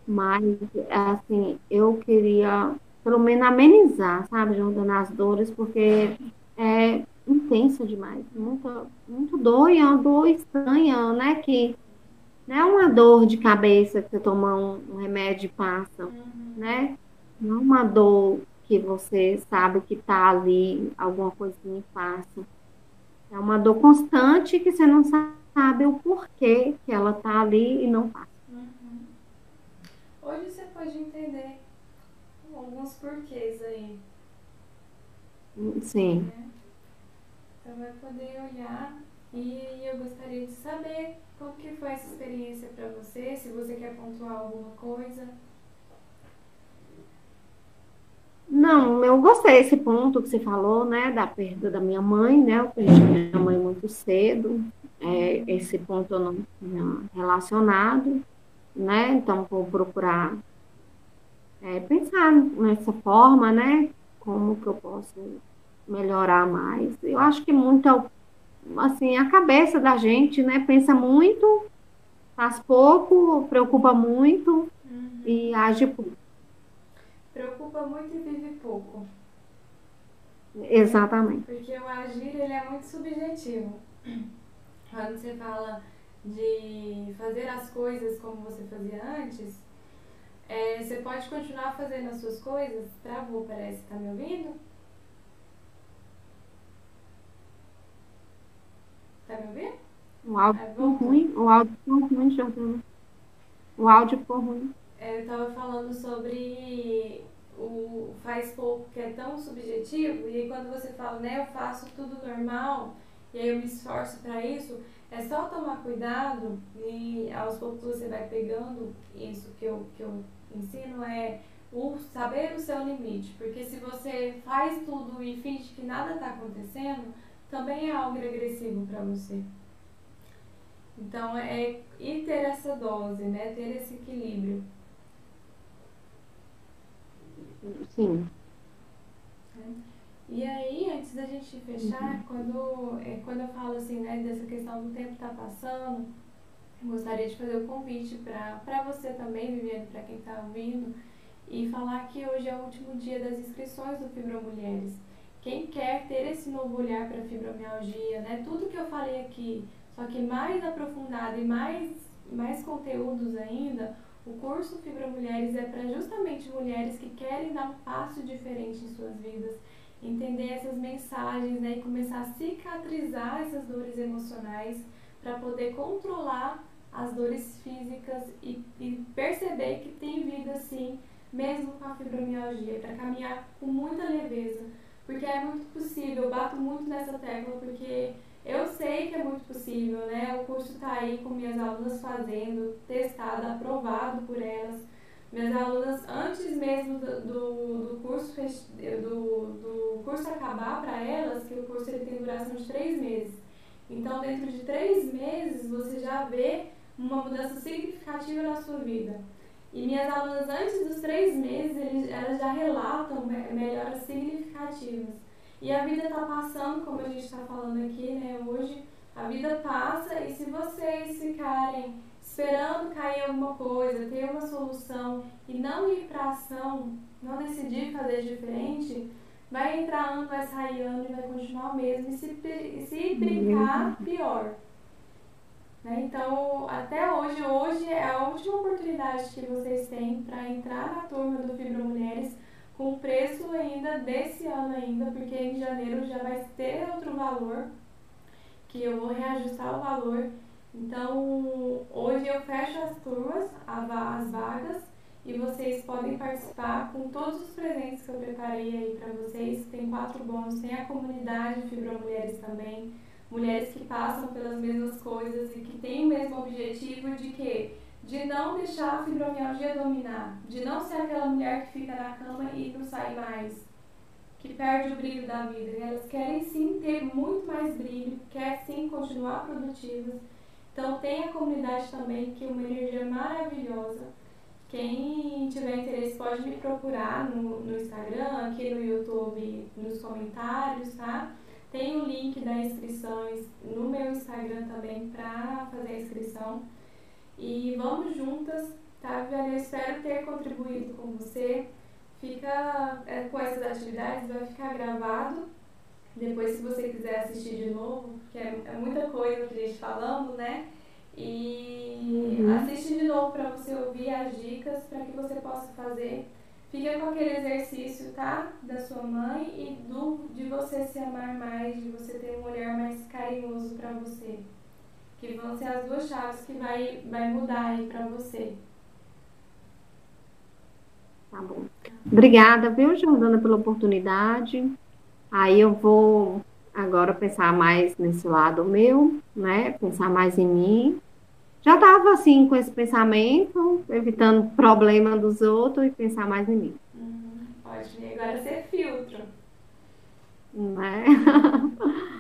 Mas, assim, eu queria, pelo menos, amenizar, sabe, juntando as dores, porque é intensa demais, muito, muito dor e é uma dor estranha, né, que não é uma dor de cabeça que você toma um, um remédio e passa, uhum. né, não é uma dor que você sabe que tá ali, alguma coisinha passa. É uma dor constante que você não sabe o porquê que ela tá ali e não passa.
Hoje você pode entender alguns porquês aí.
Sim.
Né? Então vai poder olhar e eu gostaria de saber como que foi essa experiência para você, se você quer pontuar alguma coisa.
Não, eu gostei desse ponto que você falou, né, da perda da minha mãe, né, eu perdi minha mãe muito cedo, é, esse ponto eu não tinha relacionado, né? Então, vou procurar é, pensar nessa forma, né? Como que eu posso melhorar mais. Eu acho que muita, assim, a cabeça da gente, né? Pensa muito, faz pouco, preocupa muito uhum. e age pouco.
Preocupa muito e vive pouco.
Exatamente.
Porque o agir, ele é muito subjetivo. Quando você fala de fazer as coisas como você fazia antes, é, você pode continuar fazendo as suas coisas. Travou, parece. Tá me ouvindo? Tá me ouvindo?
O áudio é, ficou ruim. O áudio ficou ruim, Jordana. O áudio ficou ruim.
É, eu tava falando sobre o faz pouco que é tão subjetivo, e aí quando você fala, né, eu faço tudo normal, e aí eu me esforço para isso, é só tomar cuidado e aos poucos você vai pegando isso que eu, que eu ensino é o saber o seu limite. Porque se você faz tudo e finge que nada está acontecendo, também é algo agressivo para você. Então é ir ter essa dose, né? Ter esse equilíbrio.
Sim.
E aí, antes da gente fechar, uhum. quando, é, quando eu falo assim, né, dessa questão do tempo tá passando, eu gostaria de fazer o um convite para você também, Viviane, para quem está ouvindo, e falar que hoje é o último dia das inscrições do Fibromulheres. Quem quer ter esse novo olhar para fibromialgia, né, tudo que eu falei aqui, só que mais aprofundado e mais, mais conteúdos ainda, o curso Fibromulheres é para justamente mulheres que querem dar um passo diferente em suas vidas entender essas mensagens né, e começar a cicatrizar essas dores emocionais para poder controlar as dores físicas e, e, perceber que tem vida sim, mesmo com a fibromialgia, para caminhar com muita leveza, porque é muito possível, eu bato muito nessa tecla porque eu sei que é muito possível, né? O curso está aí com minhas alunas fazendo, testado, aprovado por elas. Minhas alunas, antes mesmo do, do, curso, do, do curso acabar para elas, que o curso ele tem duração de três meses. Então, dentro de três meses, você já vê uma mudança significativa na sua vida. E minhas alunas, antes dos três meses, elas já relatam melhoras significativas. E a vida está passando, como a gente está falando aqui, né, hoje, a vida passa e se vocês ficarem esperando cair alguma coisa, ter uma solução e não ir para ação, não decidir fazer diferente, vai entrar ano, vai sair ano e vai continuar o mesmo. E se, e se brincar, pior. Né? Então, até hoje, hoje é a última oportunidade que vocês têm para entrar na turma do Fibra Mulheres com preço ainda desse ano ainda, porque em janeiro já vai ter outro valor, que eu vou reajustar o valor. Então, hoje eu fecho as turmas, as vagas, e vocês podem participar com todos os presentes que eu preparei aí para vocês. Tem quatro bônus, tem a comunidade Fibra Mulheres também, mulheres que passam pelas mesmas coisas e que têm o mesmo objetivo de que de não deixar a fibromialgia dominar, de não ser aquela mulher que fica na cama e não sai mais, que perde o brilho da vida. Elas querem sim ter muito mais brilho, querem sim continuar produtivas. Então tem a comunidade também, que é uma energia maravilhosa. Quem tiver interesse pode me procurar no, no Instagram, aqui no YouTube, nos comentários, tá? Tem o link das inscrições no meu Instagram também para fazer a inscrição. E vamos juntas, tá, Viviane? Eu espero ter contribuído com você. Fica é, com essas atividades, vai ficar gravado. Depois, se você quiser assistir de novo, que é, é muita coisa que a gente falando, né? E uhum. assiste de novo para você ouvir as dicas para que você possa fazer. Fica com aquele exercício, tá? Da sua mãe e do de você se amar mais, de você ter um olhar mais carinhoso para você que vão ser as duas chaves que vai, vai mudar aí para você.
Tá bom. Obrigada, viu, Jordana, pela oportunidade. Aí eu vou agora pensar mais nesse lado meu, né? Pensar mais em mim. Já estava assim com esse pensamento, evitando problema dos outros e pensar mais em mim.
Uhum, pode agora ser filtro.
Né?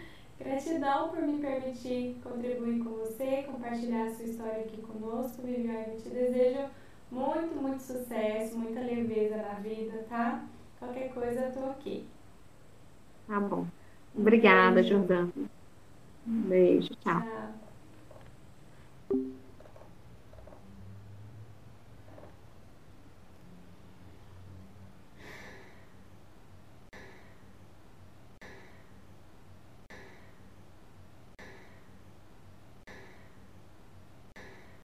Gratidão por me permitir contribuir com você, compartilhar a sua história aqui conosco, Viviane. Te desejo muito, muito sucesso, muita leveza na vida, tá? Qualquer coisa, eu tô aqui.
Tá bom. Obrigada, Jordana. Um beijo, tchau. tchau.